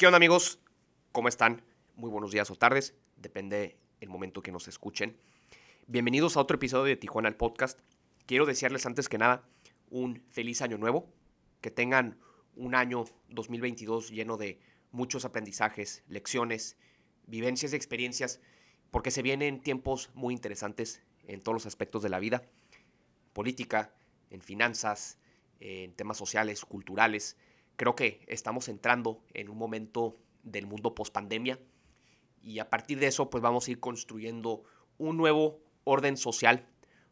¿Qué onda amigos? ¿Cómo están? Muy buenos días o tardes, depende el momento que nos escuchen. Bienvenidos a otro episodio de Tijuana el Podcast. Quiero desearles antes que nada un feliz año nuevo, que tengan un año 2022 lleno de muchos aprendizajes, lecciones, vivencias y experiencias, porque se vienen tiempos muy interesantes en todos los aspectos de la vida, política, en finanzas, en temas sociales, culturales. Creo que estamos entrando en un momento del mundo post pandemia y a partir de eso pues vamos a ir construyendo un nuevo orden social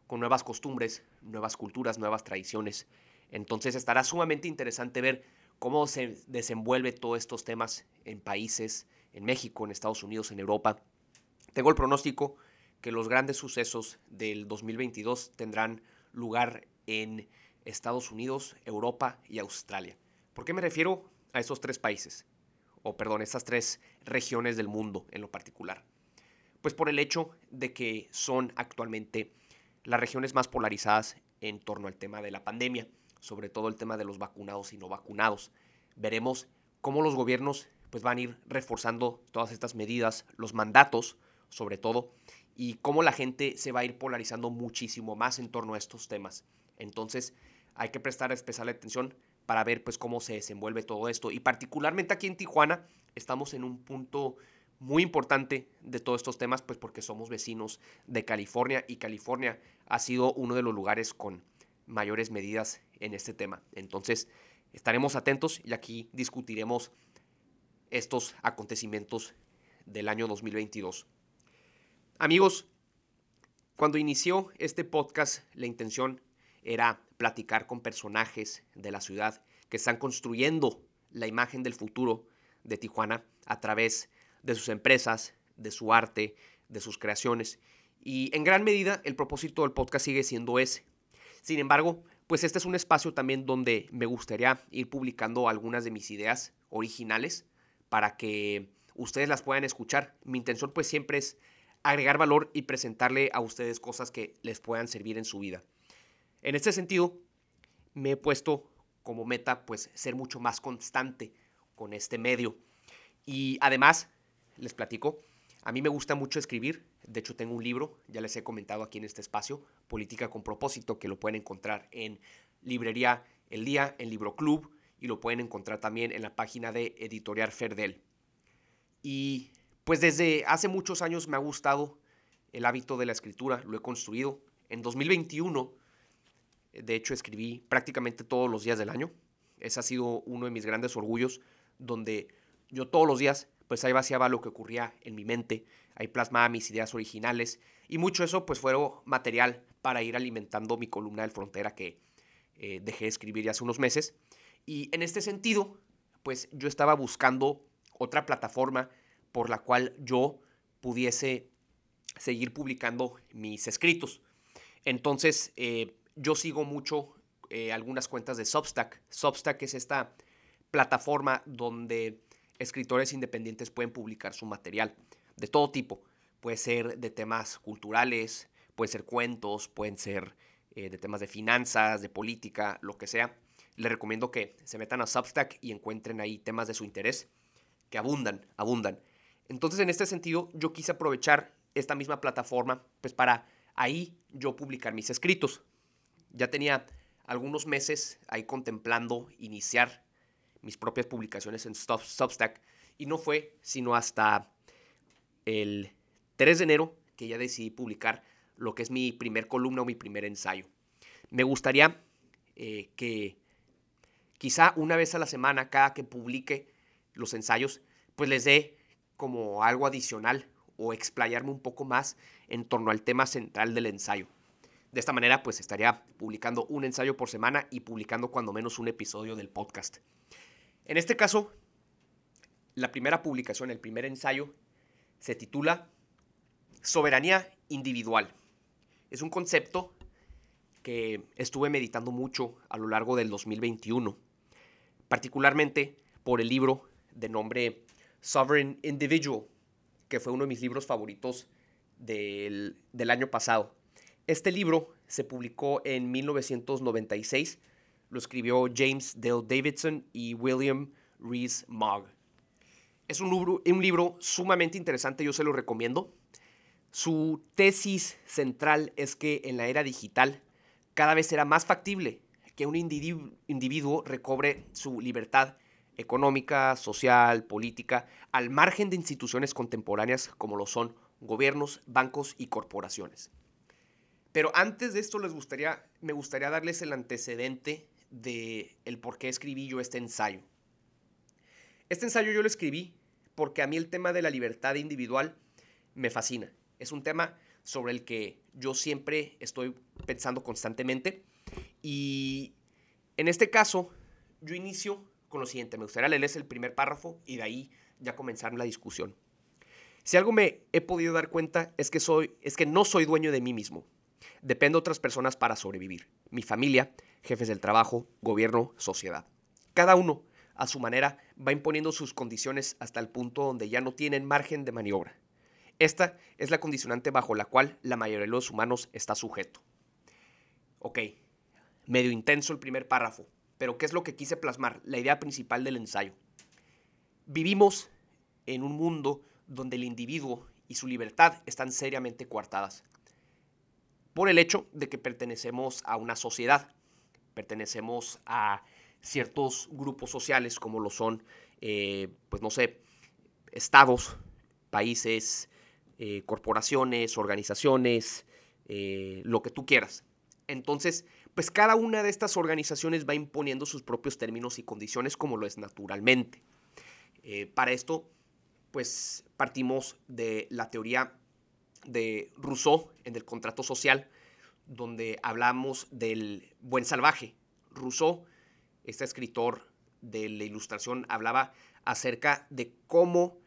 con nuevas costumbres, nuevas culturas, nuevas tradiciones. Entonces estará sumamente interesante ver cómo se desenvuelve todos estos temas en países, en México, en Estados Unidos, en Europa. Tengo el pronóstico que los grandes sucesos del 2022 tendrán lugar en Estados Unidos, Europa y Australia. ¿Por qué me refiero a esos tres países? O perdón, esas tres regiones del mundo en lo particular. Pues por el hecho de que son actualmente las regiones más polarizadas en torno al tema de la pandemia, sobre todo el tema de los vacunados y no vacunados. Veremos cómo los gobiernos pues van a ir reforzando todas estas medidas, los mandatos sobre todo, y cómo la gente se va a ir polarizando muchísimo más en torno a estos temas. Entonces, hay que prestar especial atención para ver pues cómo se desenvuelve todo esto y particularmente aquí en Tijuana estamos en un punto muy importante de todos estos temas pues porque somos vecinos de California y California ha sido uno de los lugares con mayores medidas en este tema. Entonces, estaremos atentos y aquí discutiremos estos acontecimientos del año 2022. Amigos, cuando inició este podcast, la intención era platicar con personajes de la ciudad que están construyendo la imagen del futuro de Tijuana a través de sus empresas, de su arte, de sus creaciones. Y en gran medida el propósito del podcast sigue siendo ese. Sin embargo, pues este es un espacio también donde me gustaría ir publicando algunas de mis ideas originales para que ustedes las puedan escuchar. Mi intención pues siempre es agregar valor y presentarle a ustedes cosas que les puedan servir en su vida. En este sentido, me he puesto como meta pues ser mucho más constante con este medio. Y además, les platico, a mí me gusta mucho escribir, de hecho tengo un libro, ya les he comentado aquí en este espacio, Política con propósito, que lo pueden encontrar en librería El Día, en Libro Club, y lo pueden encontrar también en la página de Editorial Ferdel. Y pues desde hace muchos años me ha gustado el hábito de la escritura, lo he construido. En 2021 de hecho, escribí prácticamente todos los días del año. Ese ha sido uno de mis grandes orgullos, donde yo todos los días, pues ahí vaciaba lo que ocurría en mi mente, ahí plasmaba mis ideas originales y mucho eso, pues fue material para ir alimentando mi columna del Frontera que eh, dejé de escribir ya hace unos meses. Y en este sentido, pues yo estaba buscando otra plataforma por la cual yo pudiese seguir publicando mis escritos. Entonces, eh, yo sigo mucho eh, algunas cuentas de Substack. Substack es esta plataforma donde escritores independientes pueden publicar su material de todo tipo. Puede ser de temas culturales, puede ser cuentos, pueden ser eh, de temas de finanzas, de política, lo que sea. Les recomiendo que se metan a Substack y encuentren ahí temas de su interés que abundan, abundan. Entonces, en este sentido, yo quise aprovechar esta misma plataforma pues para ahí yo publicar mis escritos. Ya tenía algunos meses ahí contemplando iniciar mis propias publicaciones en Substack y no fue sino hasta el 3 de enero que ya decidí publicar lo que es mi primer columna o mi primer ensayo. Me gustaría eh, que quizá una vez a la semana, cada que publique los ensayos, pues les dé como algo adicional o explayarme un poco más en torno al tema central del ensayo. De esta manera, pues estaría publicando un ensayo por semana y publicando cuando menos un episodio del podcast. En este caso, la primera publicación, el primer ensayo, se titula Soberanía individual. Es un concepto que estuve meditando mucho a lo largo del 2021, particularmente por el libro de nombre Sovereign Individual, que fue uno de mis libros favoritos del, del año pasado. Este libro se publicó en 1996. Lo escribió James Dale Davidson y William Rees Mogg. Es un libro, sumamente interesante, yo se lo recomiendo. Su tesis central es que en la era digital cada vez será más factible que un individuo recobre su libertad económica, social, política, al margen de instituciones contemporáneas como lo son gobiernos, bancos y corporaciones. Pero antes de esto les gustaría, me gustaría darles el antecedente de el por qué escribí yo este ensayo. Este ensayo yo lo escribí porque a mí el tema de la libertad individual me fascina. Es un tema sobre el que yo siempre estoy pensando constantemente y en este caso yo inicio con lo siguiente. Me gustaría leerles el primer párrafo y de ahí ya comenzar la discusión. Si algo me he podido dar cuenta es que, soy, es que no soy dueño de mí mismo. Dependo de otras personas para sobrevivir. Mi familia, jefes del trabajo, gobierno, sociedad. Cada uno, a su manera, va imponiendo sus condiciones hasta el punto donde ya no tienen margen de maniobra. Esta es la condicionante bajo la cual la mayoría de los humanos está sujeto. Ok, medio intenso el primer párrafo, pero ¿qué es lo que quise plasmar? La idea principal del ensayo. Vivimos en un mundo donde el individuo y su libertad están seriamente coartadas por el hecho de que pertenecemos a una sociedad, pertenecemos a ciertos grupos sociales como lo son, eh, pues no sé, estados, países, eh, corporaciones, organizaciones, eh, lo que tú quieras. Entonces, pues cada una de estas organizaciones va imponiendo sus propios términos y condiciones como lo es naturalmente. Para esto, pues partimos de la teoría de Rousseau en el contrato social, donde hablamos del buen salvaje. Rousseau, este escritor de la ilustración, hablaba acerca de cómo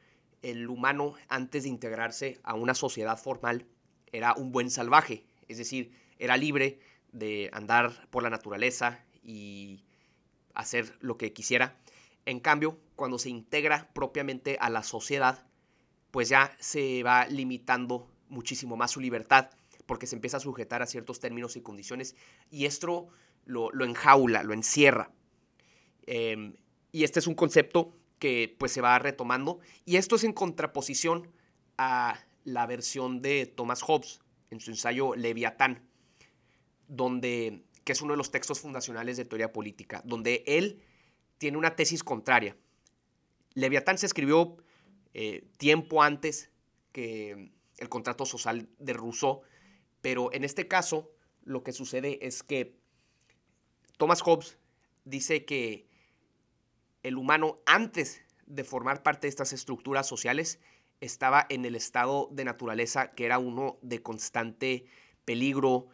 el humano, antes de integrarse a una sociedad formal, era un buen salvaje, es decir, era libre de andar por la naturaleza y hacer lo que quisiera. En cambio, cuando se integra propiamente a la sociedad, pues ya se va limitando muchísimo más su libertad, porque se empieza a sujetar a ciertos términos y condiciones, y esto lo, enjaula, lo encierra. Em, y este es un concepto que pues se va retomando, y esto es en contraposición a la versión de Thomas Hobbes en su ensayo Leviatán, donde, que es uno de los textos fundacionales de teoría política, donde él tiene una tesis contraria. Leviatán se escribió eh, tiempo antes que el contrato social de Rousseau, pero en este caso lo que sucede es que Thomas Hobbes dice que el humano antes de formar parte de estas estructuras sociales estaba en el estado de naturaleza que era uno de constante peligro,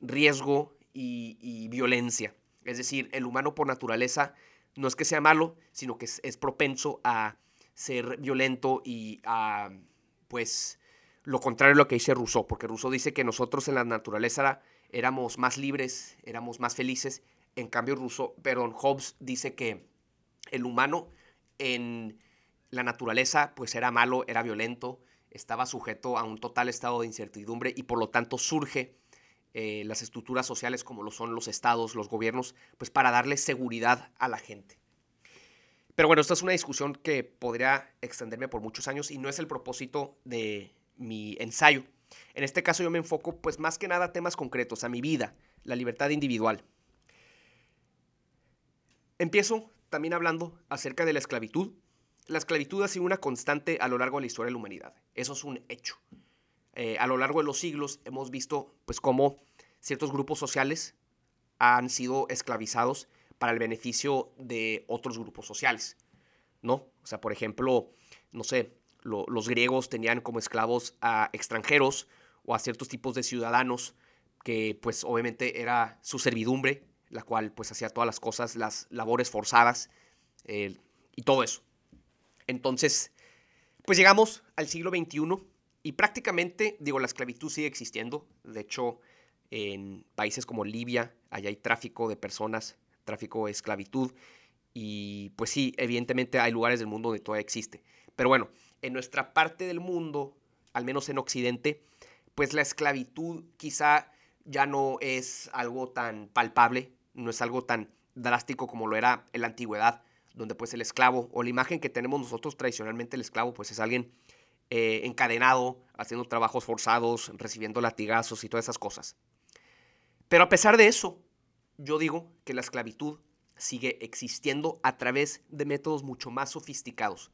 riesgo y, violencia. Es decir, el humano por naturaleza no es que sea malo, sino que es, propenso a ser violento y a, pues, lo contrario a lo que dice Rousseau, porque Rousseau dice que nosotros en la naturaleza éramos más libres, éramos más felices, en cambio Rousseau, perdón, Hobbes dice que el humano en la naturaleza pues era malo, era violento, estaba sujeto a un total estado de incertidumbre y por lo tanto surge eh, las estructuras sociales como lo son los estados, los gobiernos, pues para darle seguridad a la gente. Pero bueno, esta es una discusión que podría extenderme por muchos años y no es el propósito de mi ensayo. En este caso yo me enfoco pues más que nada a temas concretos, a mi vida, la libertad individual. Empiezo también hablando acerca de la esclavitud. La esclavitud ha sido una constante a lo largo de la historia de la humanidad. Eso es un hecho. Eh, a lo largo de los siglos hemos visto pues cómo ciertos grupos sociales han sido esclavizados para el beneficio de otros grupos sociales, ¿no? O sea, por ejemplo, no sé, los griegos tenían como esclavos a extranjeros o a ciertos tipos de ciudadanos que pues obviamente era su servidumbre, la cual pues hacía todas las cosas, las labores forzadas eh, y todo eso. Entonces, pues llegamos al siglo XXI y prácticamente, digo, la esclavitud sigue existiendo. De hecho, en países como Libia, allá hay tráfico de personas, tráfico de esclavitud. Y pues sí, evidentemente hay lugares del mundo donde todavía existe. Pero bueno, en nuestra parte del mundo, al menos en Occidente, pues la esclavitud quizá ya no es algo tan palpable, no es algo tan drástico como lo era en la antigüedad, donde pues el esclavo o la imagen que tenemos nosotros tradicionalmente el esclavo pues es alguien eh, encadenado, haciendo trabajos forzados, recibiendo latigazos y todas esas cosas. Pero a pesar de eso, yo digo que la esclavitud sigue existiendo a través de métodos mucho más sofisticados.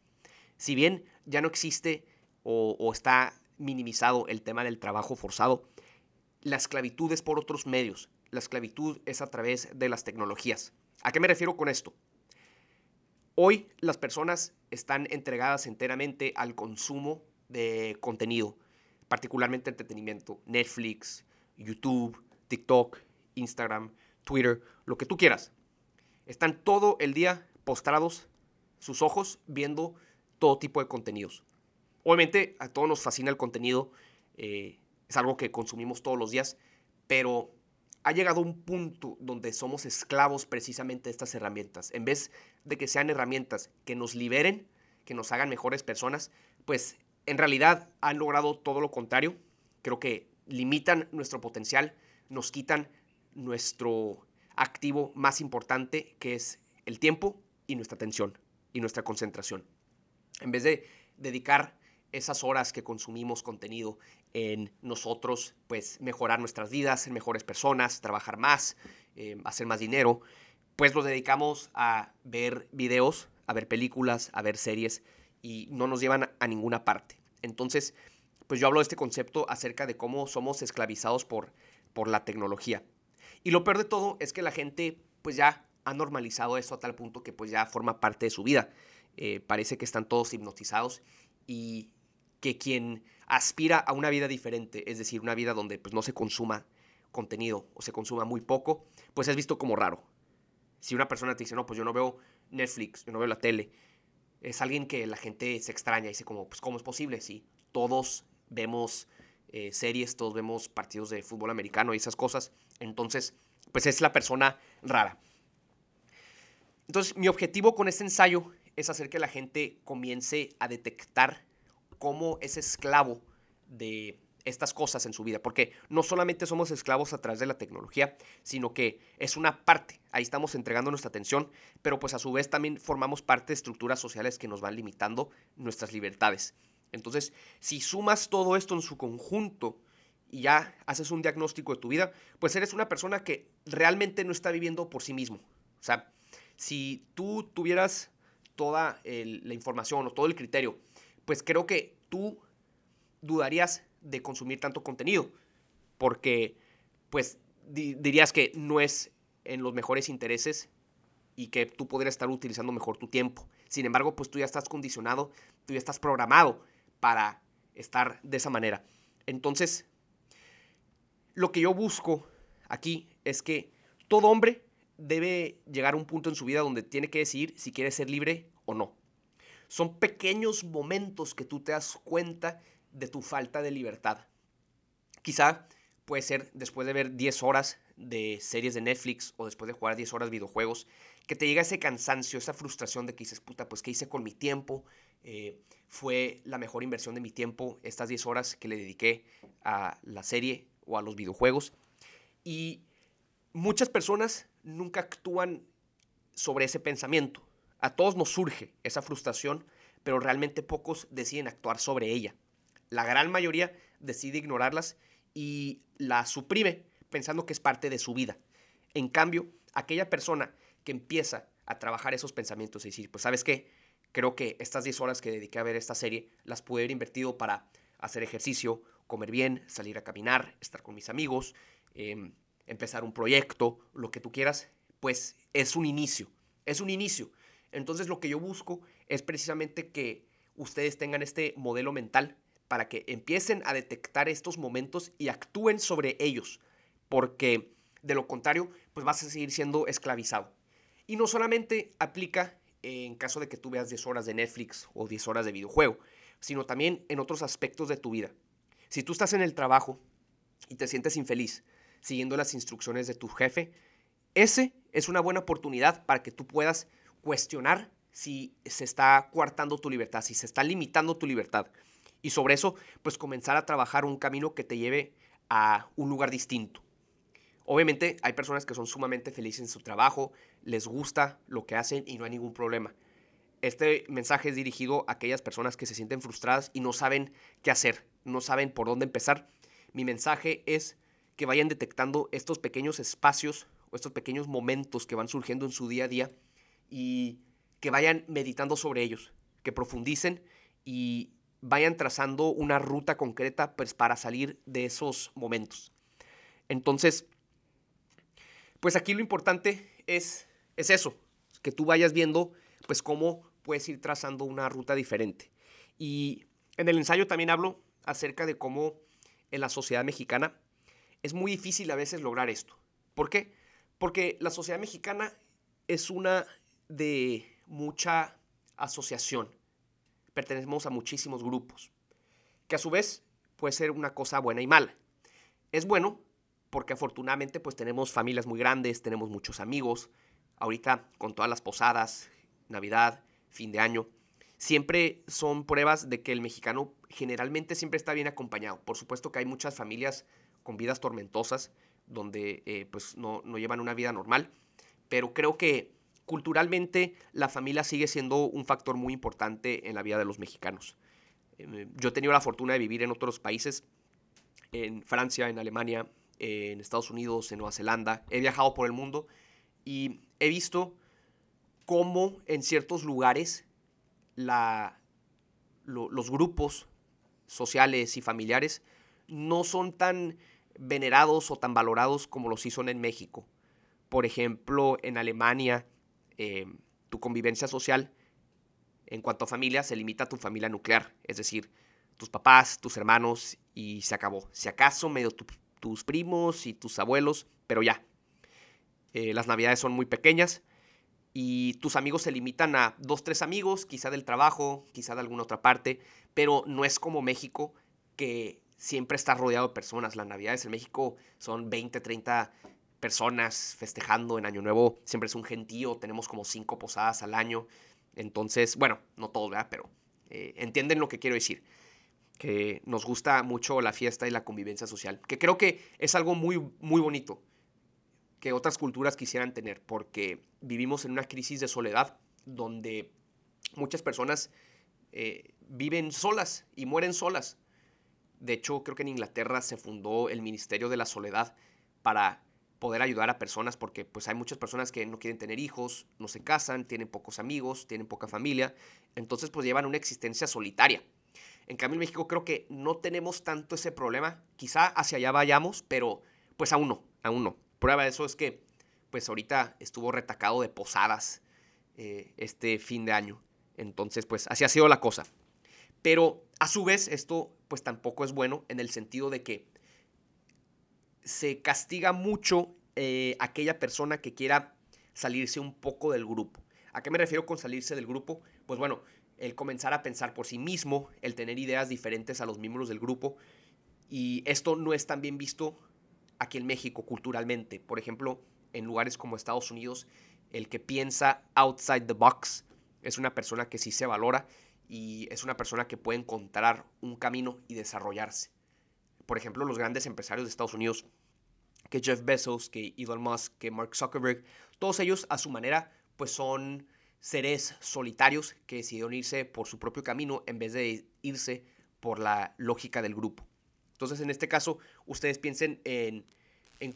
Si bien ya no existe o, está minimizado el tema del trabajo forzado, la esclavitud es por otros medios. La esclavitud es a través de las tecnologías. ¿A qué me refiero con esto? Hoy las personas están entregadas enteramente al consumo de contenido, particularmente entretenimiento, Netflix, YouTube, TikTok, Instagram, Twitter, lo que tú quieras. Están todo el día postrados sus ojos viendo todo tipo de contenidos. Obviamente a todos nos fascina el contenido, eh, es algo que consumimos todos los días, pero ha llegado un punto donde somos esclavos precisamente de estas herramientas. En vez de que sean herramientas que nos liberen, que nos hagan mejores personas, pues en realidad han logrado todo lo contrario. Creo que limitan nuestro potencial, nos quitan nuestro activo más importante, que es el tiempo y nuestra atención y nuestra concentración. En vez de dedicar esas horas que consumimos contenido en nosotros, pues mejorar nuestras vidas, ser mejores personas, trabajar más, eh, hacer más dinero, pues lo dedicamos a ver videos, a ver películas, a ver series y no nos llevan a ninguna parte. Entonces, pues yo hablo de este concepto acerca de cómo somos esclavizados por, por la tecnología. Y lo peor de todo es que la gente pues ya ha normalizado esto a tal punto que pues ya forma parte de su vida. Eh, parece que están todos hipnotizados y que quien aspira a una vida diferente, es decir, una vida donde pues, no se consuma contenido o se consuma muy poco, pues es visto como raro. Si una persona te dice, no, pues yo no veo Netflix, yo no veo la tele, es alguien que la gente se extraña y dice como, pues ¿cómo es posible? Sí, todos vemos eh, series, todos vemos partidos de fútbol americano y esas cosas, entonces, pues es la persona rara. Entonces, mi objetivo con este ensayo es hacer que la gente comience a detectar cómo es esclavo de estas cosas en su vida, porque no solamente somos esclavos a través de la tecnología, sino que es una parte, ahí estamos entregando nuestra atención, pero pues a su vez también formamos parte de estructuras sociales que nos van limitando nuestras libertades. Entonces, si sumas todo esto en su conjunto y ya haces un diagnóstico de tu vida, pues eres una persona que realmente no está viviendo por sí mismo. O sea, si tú tuvieras toda la información o todo el criterio pues creo que tú dudarías de consumir tanto contenido, porque pues dirías que no es en los mejores intereses y que tú podrías estar utilizando mejor tu tiempo. Sin embargo, pues tú ya estás condicionado, tú ya estás programado para estar de esa manera. Entonces, lo que yo busco aquí es que todo hombre debe llegar a un punto en su vida donde tiene que decidir si quiere ser libre o no. Son pequeños momentos que tú te das cuenta de tu falta de libertad. Quizá puede ser después de ver 10 horas de series de Netflix o después de jugar 10 horas de videojuegos, que te llega ese cansancio, esa frustración de que dices, puta, pues ¿qué hice con mi tiempo? Eh, fue la mejor inversión de mi tiempo estas 10 horas que le dediqué a la serie o a los videojuegos. Y muchas personas nunca actúan sobre ese pensamiento. A todos nos surge esa frustración, pero realmente pocos deciden actuar sobre ella. La gran mayoría decide ignorarlas y la suprime pensando que es parte de su vida. En cambio, aquella persona que empieza a trabajar esos pensamientos y decir, pues sabes qué, creo que estas 10 horas que dediqué a ver esta serie las pude haber invertido para hacer ejercicio, comer bien, salir a caminar, estar con mis amigos, em, empezar un proyecto, lo que tú quieras, pues es un inicio, es un inicio. Entonces lo que yo busco es precisamente que ustedes tengan este modelo mental para que empiecen a detectar estos momentos y actúen sobre ellos, porque de lo contrario, pues vas a seguir siendo esclavizado. Y no solamente aplica en caso de que tú veas 10 horas de Netflix o 10 horas de videojuego, sino también en otros aspectos de tu vida. Si tú estás en el trabajo y te sientes infeliz siguiendo las instrucciones de tu jefe, ese es una buena oportunidad para que tú puedas cuestionar si se está coartando tu libertad, si se está limitando tu libertad. Y sobre eso, pues comenzar a trabajar un camino que te lleve a un lugar distinto. Obviamente hay personas que son sumamente felices en su trabajo, les gusta lo que hacen y no hay ningún problema. Este mensaje es dirigido a aquellas personas que se sienten frustradas y no saben qué hacer, no saben por dónde empezar. Mi mensaje es que vayan detectando estos pequeños espacios o estos pequeños momentos que van surgiendo en su día a día y que vayan meditando sobre ellos, que profundicen y vayan trazando una ruta concreta pues, para salir de esos momentos. Entonces, pues aquí lo importante es, es eso, que tú vayas viendo pues cómo puedes ir trazando una ruta diferente. Y en el ensayo también hablo acerca de cómo en la sociedad mexicana es muy difícil a veces lograr esto. ¿Por qué? Porque la sociedad mexicana es una de mucha asociación. Pertenecemos a muchísimos grupos, que a su vez puede ser una cosa buena y mala. Es bueno porque afortunadamente pues tenemos familias muy grandes, tenemos muchos amigos. Ahorita con todas las posadas, Navidad, fin de año, siempre son pruebas de que el mexicano generalmente siempre está bien acompañado. Por supuesto que hay muchas familias con vidas tormentosas donde eh, pues no, no llevan una vida normal, pero creo que culturalmente la familia sigue siendo un factor muy importante en la vida de los mexicanos. Eh, yo he tenido la fortuna de vivir en otros países, en Francia, en Alemania, en Estados Unidos, en Nueva Zelanda. He viajado por el mundo y he visto cómo en ciertos lugares la, los grupos sociales y familiares no son tan venerados o tan valorados como los sí son en México. Por ejemplo, en Alemania, eh, tu convivencia social en cuanto a familia se limita a tu familia nuclear, es decir, tus papás, tus hermanos y se acabó. Si acaso medio tus primos y tus abuelos, pero ya. Eh, las navidades son muy pequeñas y tus amigos se limitan a dos, tres amigos, quizá del trabajo, quizá de alguna otra parte, pero no es como México que siempre está rodeado de personas. Las navidades en México son 20, 30 personas festejando en Año Nuevo. Siempre es un gentío, tenemos como cinco posadas al año. Entonces, bueno, no todo, ¿verdad? Pero eh, entienden lo que quiero decir. Que nos gusta mucho la fiesta y la convivencia social. Que creo que es algo muy, muy bonito que otras culturas quisieran tener, porque vivimos en una crisis de soledad donde muchas personas eh, viven solas y mueren solas. De hecho, creo que en Inglaterra se fundó el Ministerio de la Soledad para poder ayudar a personas porque pues hay muchas personas que no quieren tener hijos, no se casan, tienen pocos amigos, tienen poca familia, entonces pues llevan una existencia solitaria. En cambio en México creo que no tenemos tanto ese problema, quizá hacia allá vayamos, pero pues aún no, aún no. Prueba de eso es que, pues ahorita estuvo retacado de posadas eh, este fin de año. Entonces, pues así ha sido la cosa. Pero a su vez, esto pues tampoco es bueno en el sentido de que se castiga mucho eh, aquella persona que quiera salirse un poco del grupo. ¿A qué me refiero con salirse del grupo? Pues bueno, el comenzar a pensar por sí mismo, el tener ideas diferentes a los miembros del grupo. Y esto no es tan bien visto aquí en México culturalmente. Por ejemplo, en lugares como Estados Unidos, el que piensa outside the box es una persona que sí se valora y es una persona que puede encontrar un camino y desarrollarse. Por ejemplo, los grandes empresarios de Estados Unidos, que Jeff Bezos, que Elon Musk, que Mark Zuckerberg, todos ellos a su manera, pues son seres solitarios que decidieron irse por su propio camino en vez de irse por la lógica del grupo. Entonces, en este caso, ustedes piensen en,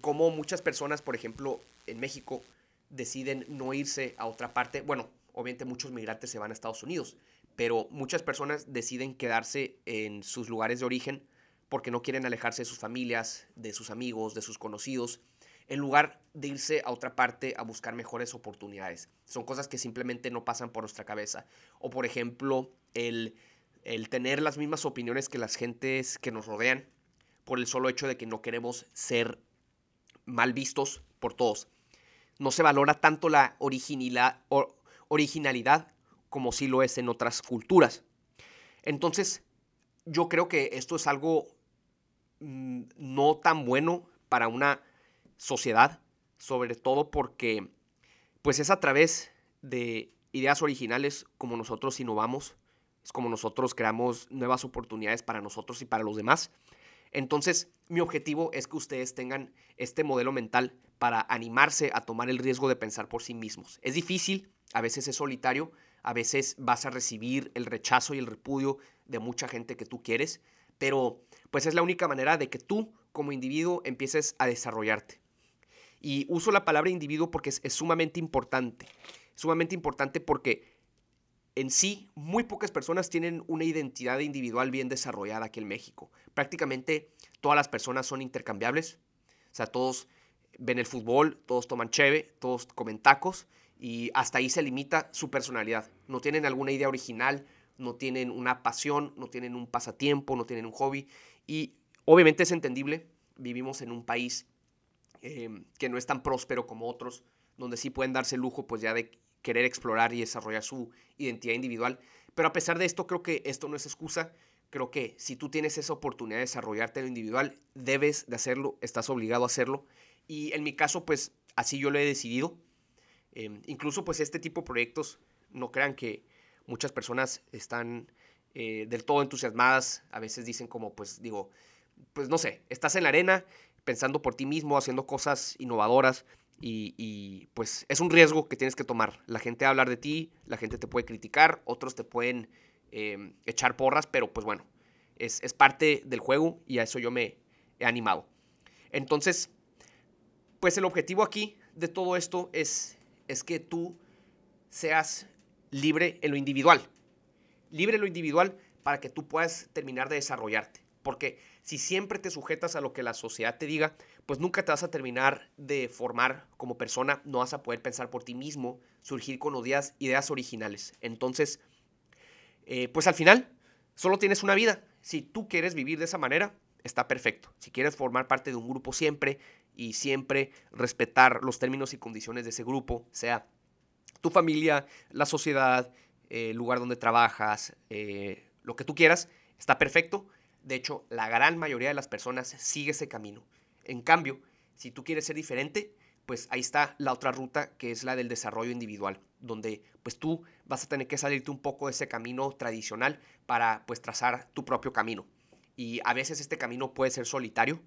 cómo muchas personas, por ejemplo, en México, deciden no irse a otra parte. Bueno, obviamente muchos migrantes se van a Estados Unidos, pero muchas personas deciden quedarse en sus lugares de origen porque no quieren alejarse de sus familias, de sus amigos, de sus conocidos, en lugar de irse a otra parte a buscar mejores oportunidades. Son cosas que simplemente no pasan por nuestra cabeza. O por ejemplo, el el tener las mismas opiniones que las gentes que nos rodean por el solo hecho de que no queremos ser mal vistos por todos. No se valora tanto la originalidad, como si lo es en otras culturas. Entonces, yo creo que esto es algo mm, no tan bueno para una sociedad, sobre todo porque pues es a través de ideas originales como nosotros innovamos es como nosotros creamos nuevas oportunidades para nosotros y para los demás. Entonces, mi objetivo es que ustedes tengan este modelo mental para animarse a tomar el riesgo de pensar por sí mismos. Es difícil, a veces es solitario, a veces vas a recibir el rechazo y el repudio de mucha gente que tú quieres, pero pues es la única manera de que tú como individuo empieces a desarrollarte. Y uso la palabra individuo porque es, sumamente importante. Sumamente importante porque en sí muy pocas personas tienen una identidad individual bien desarrollada aquí en México. Prácticamente todas las personas son intercambiables. O sea, todos ven el fútbol, todos toman cheve, todos comen tacos y hasta ahí se limita su personalidad. No tienen alguna idea original, no tienen una pasión, no tienen un pasatiempo, no tienen un hobby y obviamente es entendible. Vivimos en un país em, que no es tan próspero como otros, donde sí pueden darse el lujo pues ya de querer explorar y desarrollar su identidad individual. Pero a pesar de esto, creo que esto no es excusa. Creo que si tú tienes esa oportunidad de desarrollarte en lo individual, debes de hacerlo, estás obligado a hacerlo. Y en mi caso, pues así yo lo he decidido. Em, incluso pues este tipo de proyectos, no crean que muchas personas están eh, del todo entusiasmadas. A veces dicen como, pues digo, pues no sé, estás en la arena pensando por ti mismo, haciendo cosas innovadoras y, pues es un riesgo que tienes que tomar. La gente va a hablar de ti, la gente te puede criticar, otros te pueden em, echar porras, pero pues bueno, es, parte del juego y a eso yo me he animado. Entonces, pues el objetivo aquí de todo esto es, es que tú seas libre en lo individual. Libre en lo individual para que tú puedas terminar de desarrollarte. Porque si siempre te sujetas a lo que la sociedad te diga, pues nunca te vas a terminar de formar como persona, no vas a poder pensar por ti mismo, surgir con ideas, ideas originales. Entonces, eh, pues al final, solo tienes una vida. Si tú quieres vivir de esa manera, está perfecto. Si quieres formar parte de un grupo siempre y siempre respetar los términos y condiciones de ese grupo, sea tu familia, la sociedad, el lugar donde trabajas, eh, lo que tú quieras, está perfecto. De hecho, la gran mayoría de las personas sigue ese camino. En cambio, si tú quieres ser diferente, pues ahí está la otra ruta que es la del desarrollo individual, donde pues tú vas a tener que salirte un poco de ese camino tradicional para pues trazar tu propio camino. Y a veces este camino puede ser solitario,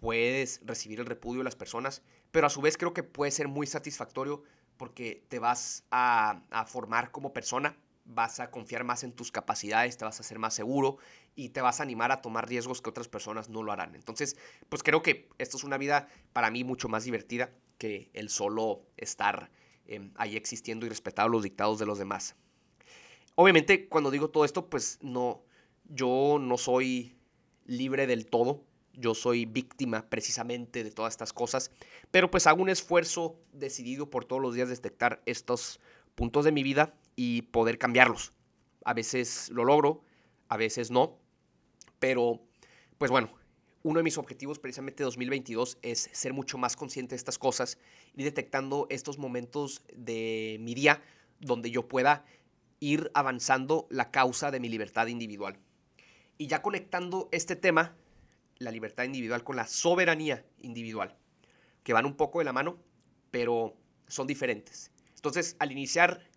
puedes recibir el repudio de las personas, pero a su vez creo que puede ser muy satisfactorio porque te vas a, a formar como persona, vas a confiar más en tus capacidades, te vas a ser más seguro y te vas a animar a tomar riesgos que otras personas no lo harán. Entonces, pues creo que esto es una vida para mí mucho más divertida que el solo estar em, ahí existiendo y respetando los dictados de los demás. Obviamente, cuando digo todo esto, pues no, yo no soy libre del todo, yo soy víctima precisamente de todas estas cosas, pero pues hago un esfuerzo decidido por todos los días detectar estos puntos de mi vida y poder cambiarlos. A veces lo logro, a veces no, pero pues bueno, uno de mis objetivos precisamente 2022 es ser mucho más consciente de estas cosas y detectando estos momentos de mi día donde yo pueda ir avanzando la causa de mi libertad individual. Y ya conectando este tema, la libertad individual con la soberanía individual, que van un poco de la mano, pero son diferentes. Entonces, al iniciar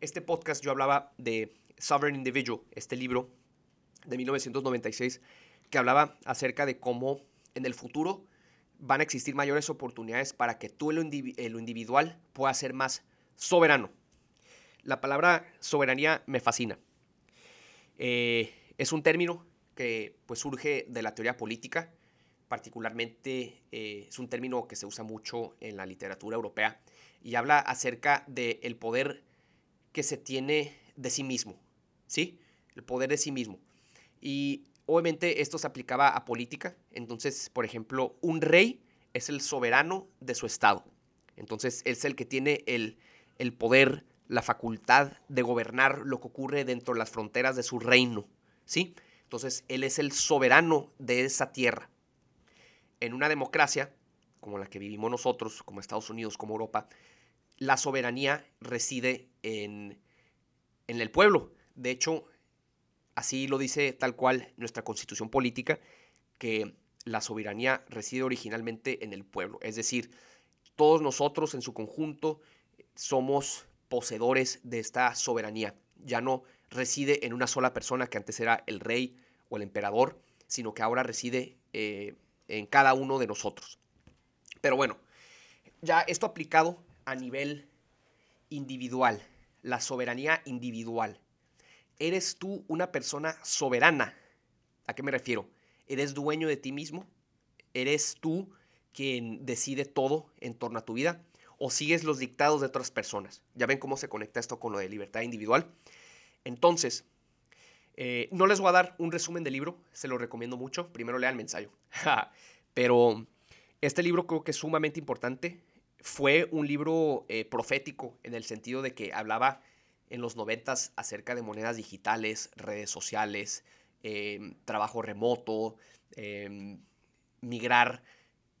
este podcast yo hablaba de Sovereign Individual, este libro de 1996, que hablaba acerca de cómo en el futuro van a existir mayores oportunidades para que tú en lo, individual puedas ser más soberano. La palabra soberanía me fascina. Eh, es un término que pues, surge de la teoría política, particularmente eh, es un término que se usa mucho en la literatura europea y habla acerca del poder que se tiene de sí mismo, ¿sí? El poder de sí mismo. Y obviamente esto se aplicaba a política. Entonces, por ejemplo, un rey es el soberano de su estado. Entonces, es el que tiene el, el poder, la facultad de gobernar lo que ocurre dentro de las fronteras de su reino, ¿sí? Entonces, él es el soberano de esa tierra. En una democracia, como la que vivimos nosotros, como Estados Unidos, como Europa, la soberanía reside en, en el pueblo. De hecho, así lo dice tal cual nuestra constitución política, que la soberanía reside originalmente en el pueblo. Es decir, todos nosotros en su conjunto somos poseedores de esta soberanía. Ya no reside en una sola persona que antes era el rey o el emperador, sino que ahora reside eh, en cada uno de nosotros. Pero bueno, ya esto aplicado a nivel individual, la soberanía individual. ¿Eres tú una persona soberana? ¿A qué me refiero? ¿Eres dueño de ti mismo? ¿Eres tú quien decide todo en torno a tu vida? ¿O sigues los dictados de otras personas? Ya ven cómo se conecta esto con lo de libertad individual. Entonces, eh, no les voy a dar un resumen del libro, se lo recomiendo mucho. Primero lean el ensayo. Pero este libro creo que es sumamente importante. Fue un libro eh, profético en el sentido de que hablaba en los noventas acerca de monedas digitales, redes sociales, em, trabajo remoto, em, migrar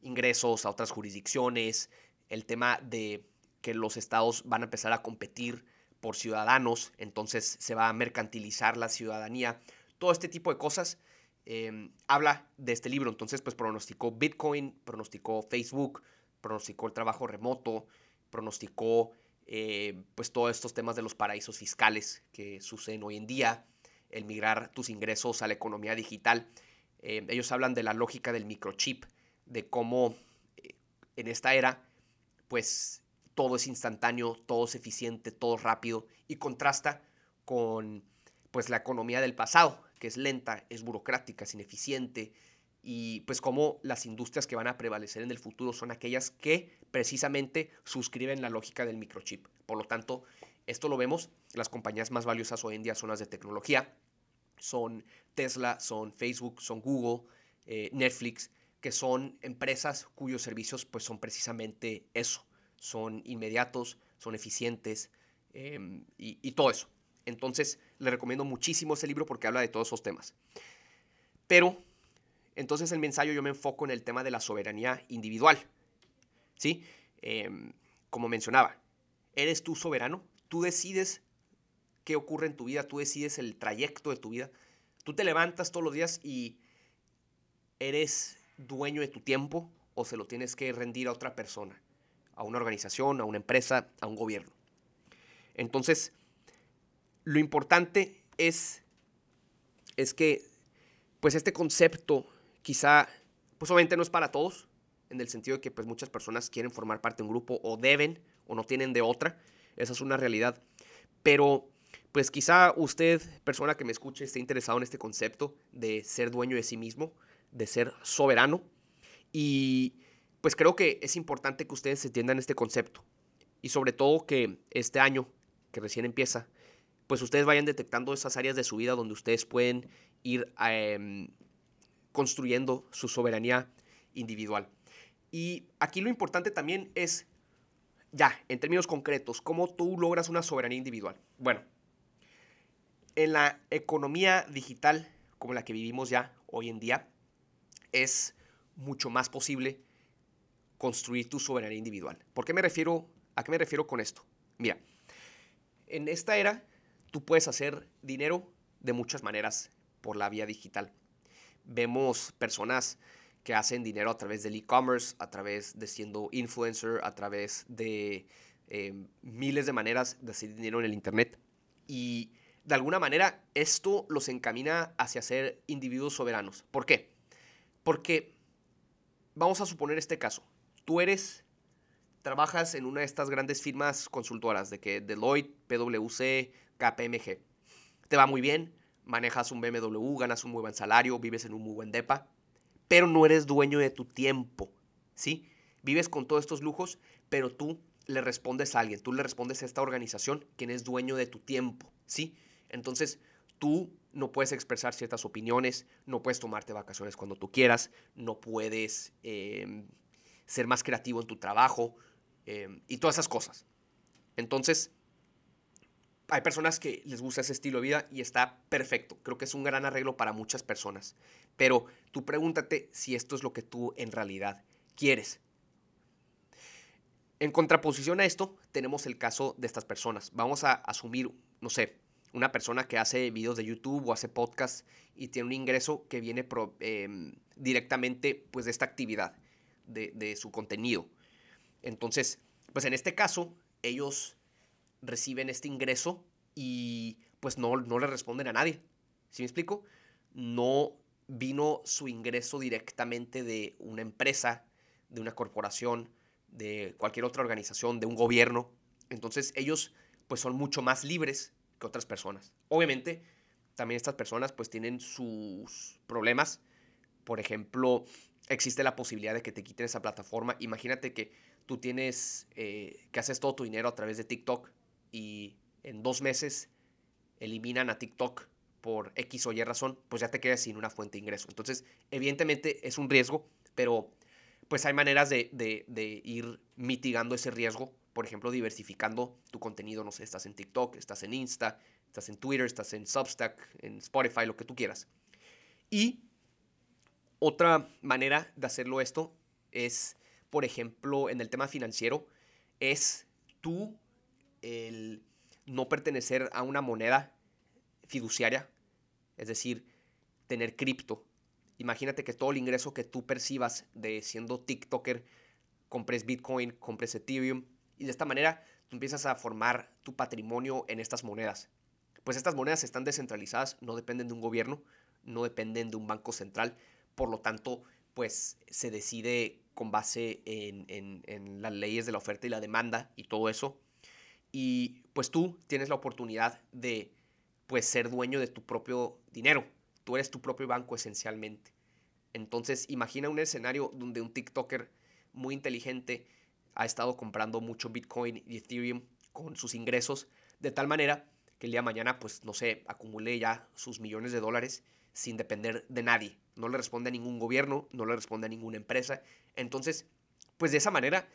ingresos a otras jurisdicciones, el tema de que los estados van a empezar a competir por ciudadanos, entonces se va a mercantilizar la ciudadanía, todo este tipo de cosas. Em, habla de este libro, entonces pues pronosticó Bitcoin, pronosticó Facebook, pronosticó el trabajo remoto, pronosticó eh, pues todos estos temas de los paraísos fiscales que suceden hoy en día, el migrar tus ingresos a la economía digital. Em, ellos hablan de la lógica del microchip, de cómo eh, en esta era pues todo es instantáneo, todo es eficiente, todo es rápido y contrasta con pues la economía del pasado, que es lenta, es burocrática, es ineficiente y pues como las industrias que van a prevalecer en el futuro son aquellas que precisamente suscriben la lógica del microchip. Por lo tanto, esto lo vemos, las compañías más valiosas hoy en día son las de tecnología, son Tesla, son Facebook, son Google, eh, Netflix, que son empresas cuyos servicios pues son precisamente eso, son inmediatos, son eficientes em, y, todo eso. Entonces, le recomiendo muchísimo ese libro porque habla de todos esos temas. Pero, entonces en mi ensayo yo me enfoco en el tema de la soberanía individual. ¿Sí? Em, como mencionaba, ¿eres tú soberano? Tú decides qué ocurre en tu vida, tú decides el trayecto de tu vida. Tú te levantas todos los días y eres dueño de tu tiempo o se lo tienes que rendir a otra persona a una organización, a una empresa, a un gobierno. Entonces, lo importante es, es que, pues este concepto quizá, pues obviamente no es para todos, en el sentido de que pues muchas personas quieren formar parte de un grupo o deben o no tienen de otra, esa es una realidad, pero pues quizá usted, persona que me escuche, esté interesado en este concepto de ser dueño de sí mismo, de ser soberano. Y pues creo que es importante que ustedes entiendan este concepto. Y sobre todo que este año, que recién empieza, pues ustedes vayan detectando esas áreas de su vida donde ustedes pueden ir em, construyendo su soberanía individual. Y aquí lo importante también es, ya, en términos concretos, cómo tú logras una soberanía individual. Bueno, en la economía digital como la que vivimos ya hoy en día, es mucho más posible construir tu soberanía individual. ¿Por qué me refiero, ¿A qué me refiero con esto? Mira, en esta era tú puedes hacer dinero de muchas maneras por la vía digital. Vemos personas que hacen dinero a través del e-commerce, a través de siendo influencer, a través de eh, miles de maneras de hacer dinero en el Internet. Y de alguna manera esto los encamina hacia ser individuos soberanos. ¿Por qué? Porque vamos a suponer este caso tú eres, trabajas en una de estas grandes firmas consultoras, de que Deloitte, PwC, KPMG. Te va muy bien, manejas un BMW, ganas un muy buen salario, vives en un muy buen depa, pero no eres dueño de tu tiempo, ¿sí? Vives con todos estos lujos, pero tú le respondes a alguien, tú le respondes a esta organización, quien es dueño de tu tiempo, ¿sí? Entonces, tú no puedes expresar ciertas opiniones, no puedes tomarte vacaciones cuando tú quieras, no puedes em, ser más creativo en tu trabajo em, y todas esas cosas. Entonces, hay personas que les gusta ese estilo de vida y está perfecto. Creo que es un gran arreglo para muchas personas. Pero tú pregúntate si esto es lo que tú en realidad quieres. En contraposición a esto, tenemos el caso de estas personas. Vamos a asumir, no sé, una persona que hace videos de YouTube o hace podcast y tiene un ingreso que viene em, directamente pues, de esta actividad de, su contenido. Entonces, pues en este caso, ellos reciben este ingreso y pues no, no le responden a nadie. ¿Sí me explico? No vino su ingreso directamente de una empresa, de una corporación, de cualquier otra organización, de un gobierno. Entonces ellos pues son mucho más libres que otras personas. Obviamente también estas personas pues tienen sus problemas. Por ejemplo, existe la posibilidad de que te quiten esa plataforma. Imagínate que tú tienes, eh, que haces todo tu dinero a través de TikTok y en dos meses eliminan a TikTok por X o Y razón, pues ya te quedas sin una fuente de ingreso. Entonces, evidentemente es un riesgo, pero pues hay maneras de, de, ir mitigando ese riesgo. Por ejemplo, diversificando tu contenido, no sé, estás en TikTok, estás en Insta, estás en Twitter, estás en Substack, en Spotify, lo que tú quieras. Y otra manera de hacerlo esto es, por ejemplo, en el tema financiero, es tú el no pertenecer a una moneda fiduciaria, es decir, tener cripto. Imagínate que todo el ingreso que tú percibas de siendo TikToker, compres Bitcoin, compres Ethereum, y de esta manera tú empiezas a formar tu patrimonio en estas monedas. Pues estas monedas están descentralizadas, no dependen de un gobierno, no dependen de un banco central, por lo tanto, pues se decide con base en, las leyes de la oferta y la demanda y todo eso. Y pues tú tienes la oportunidad de pues ser dueño de tu propio dinero. Tú eres tu propio banco esencialmente. Entonces, imagina un escenario donde un TikToker muy inteligente ha estado comprando mucho Bitcoin y Ethereum con sus ingresos, de tal manera que el día de mañana, pues, no sé, acumule ya sus millones de dólares sin depender de nadie. No le responde a ningún gobierno, no le responde a ninguna empresa. Entonces, pues de esa manera,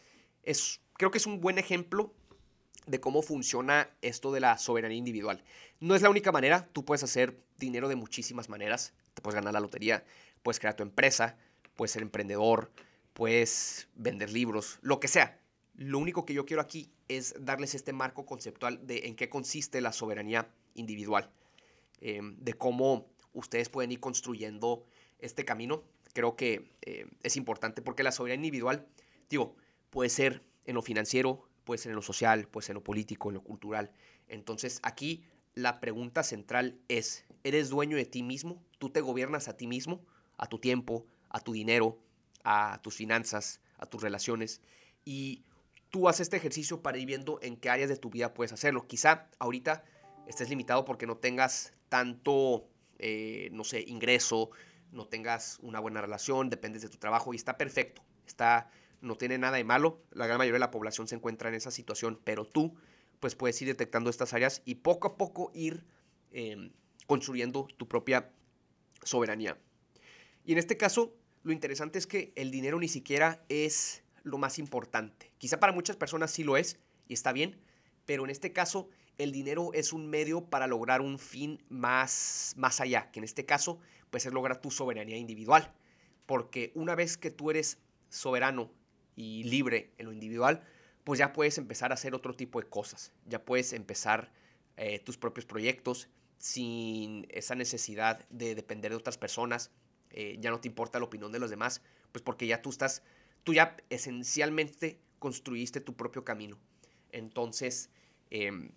es, creo que es un buen ejemplo de cómo funciona esto de la soberanía individual. No es la única manera, tú puedes hacer dinero de muchísimas maneras, te puedes ganar la lotería, puedes crear tu empresa, puedes ser emprendedor, puedes vender libros, lo que sea. Lo único que yo quiero aquí es darles este marco conceptual de en qué consiste la soberanía individual, em, de cómo ustedes pueden ir construyendo este camino. Creo que eh, es importante porque la soberanía individual, digo, puede ser en lo financiero, puede ser en lo social, puede ser en lo político, en lo cultural. Entonces aquí la pregunta central es, ¿eres dueño de ti mismo? ¿Tú te gobiernas a ti mismo, a tu tiempo, a tu dinero, a tus finanzas, a tus relaciones? Y tú haces este ejercicio para ir viendo en qué áreas de tu vida puedes hacerlo. Quizá ahorita estés limitado porque no tengas tanto, eh, no sé, ingreso, no tengas una buena relación, dependes de tu trabajo y está perfecto. Está no tiene nada de malo, la gran mayoría de la población se encuentra en esa situación, pero tú pues puedes ir detectando estas áreas y poco a poco ir em, construyendo tu propia soberanía. Y en este caso, lo interesante es que el dinero ni siquiera es lo más importante. Quizá para muchas personas sí lo es y está bien, pero en este caso el dinero es un medio para lograr un fin más, más allá, que en este caso pues es lograr tu soberanía individual. Porque una vez que tú eres soberano y libre en lo individual, pues ya puedes empezar a hacer otro tipo de cosas. Ya puedes empezar eh, tus propios proyectos sin esa necesidad de depender de otras personas. Eh, ya no te importa la opinión de los demás, pues porque ya tú estás, tú ya esencialmente construiste tu propio camino. Entonces, em,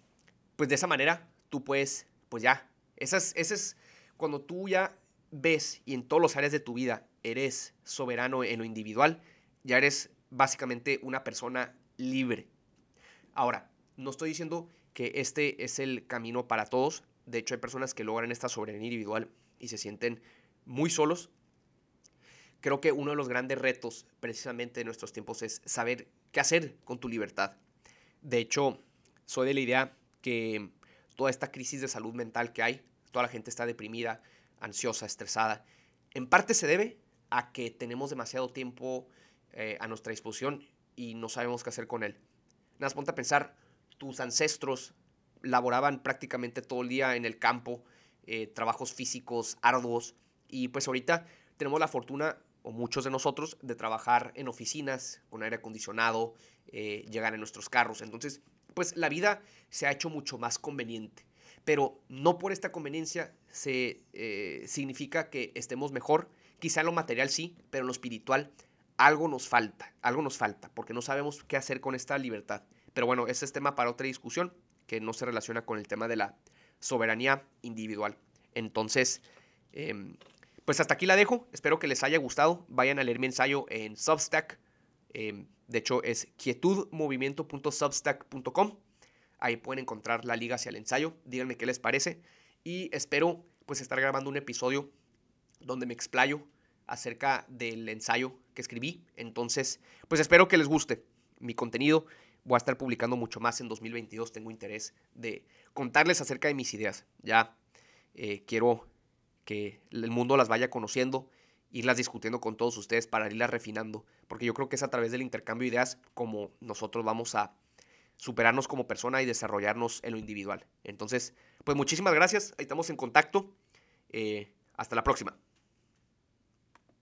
pues de esa manera tú puedes, pues ya, esa es, esa es cuando tú ya ves y en todas las áreas de tu vida eres soberano en lo individual, ya eres básicamente una persona libre. Ahora, no estoy diciendo que este es el camino para todos. De hecho, hay personas que logran esta soberanía individual y se sienten muy solos. Creo que uno de los grandes retos precisamente de nuestros tiempos es saber qué hacer con tu libertad. De hecho, soy de la idea que toda esta crisis de salud mental que hay, toda la gente está deprimida, ansiosa, estresada, en parte se debe a que tenemos demasiado tiempo eh, a nuestra disposición y no sabemos qué hacer con él. Nada, ponte a pensar, tus ancestros laboraban prácticamente todo el día en el campo, eh, trabajos físicos arduos, y pues ahorita tenemos la fortuna, o muchos de nosotros, de trabajar en oficinas con aire acondicionado, eh, llegar en nuestros carros. Entonces, pues la vida se ha hecho mucho más conveniente. Pero no por esta conveniencia se significa que estemos mejor. Quizá en lo material sí, pero en lo espiritual algo nos falta, algo nos falta, porque no sabemos qué hacer con esta libertad. Pero bueno, ese es tema para otra discusión que no se relaciona con el tema de la soberanía individual. Entonces, em, pues hasta aquí la dejo. Espero que les haya gustado. Vayan a leer mi ensayo en Substack. Em, de hecho, es quietudmovimiento.substack.com. Ahí pueden encontrar la liga hacia el ensayo. Díganme qué les parece. Y espero pues estar grabando un episodio donde me explayo acerca del ensayo que escribí. Entonces, pues espero que les guste mi contenido. Voy a estar publicando mucho más en 2022. Tengo interés de contarles acerca de mis ideas. Ya eh, quiero que el mundo las vaya conociendo, irlas discutiendo con todos ustedes para irlas refinando. Porque yo creo que es a través del intercambio de ideas como nosotros vamos a superarnos como persona y desarrollarnos en lo individual. Entonces, pues muchísimas gracias. Ahí estamos en contacto. Eh, hasta la próxima.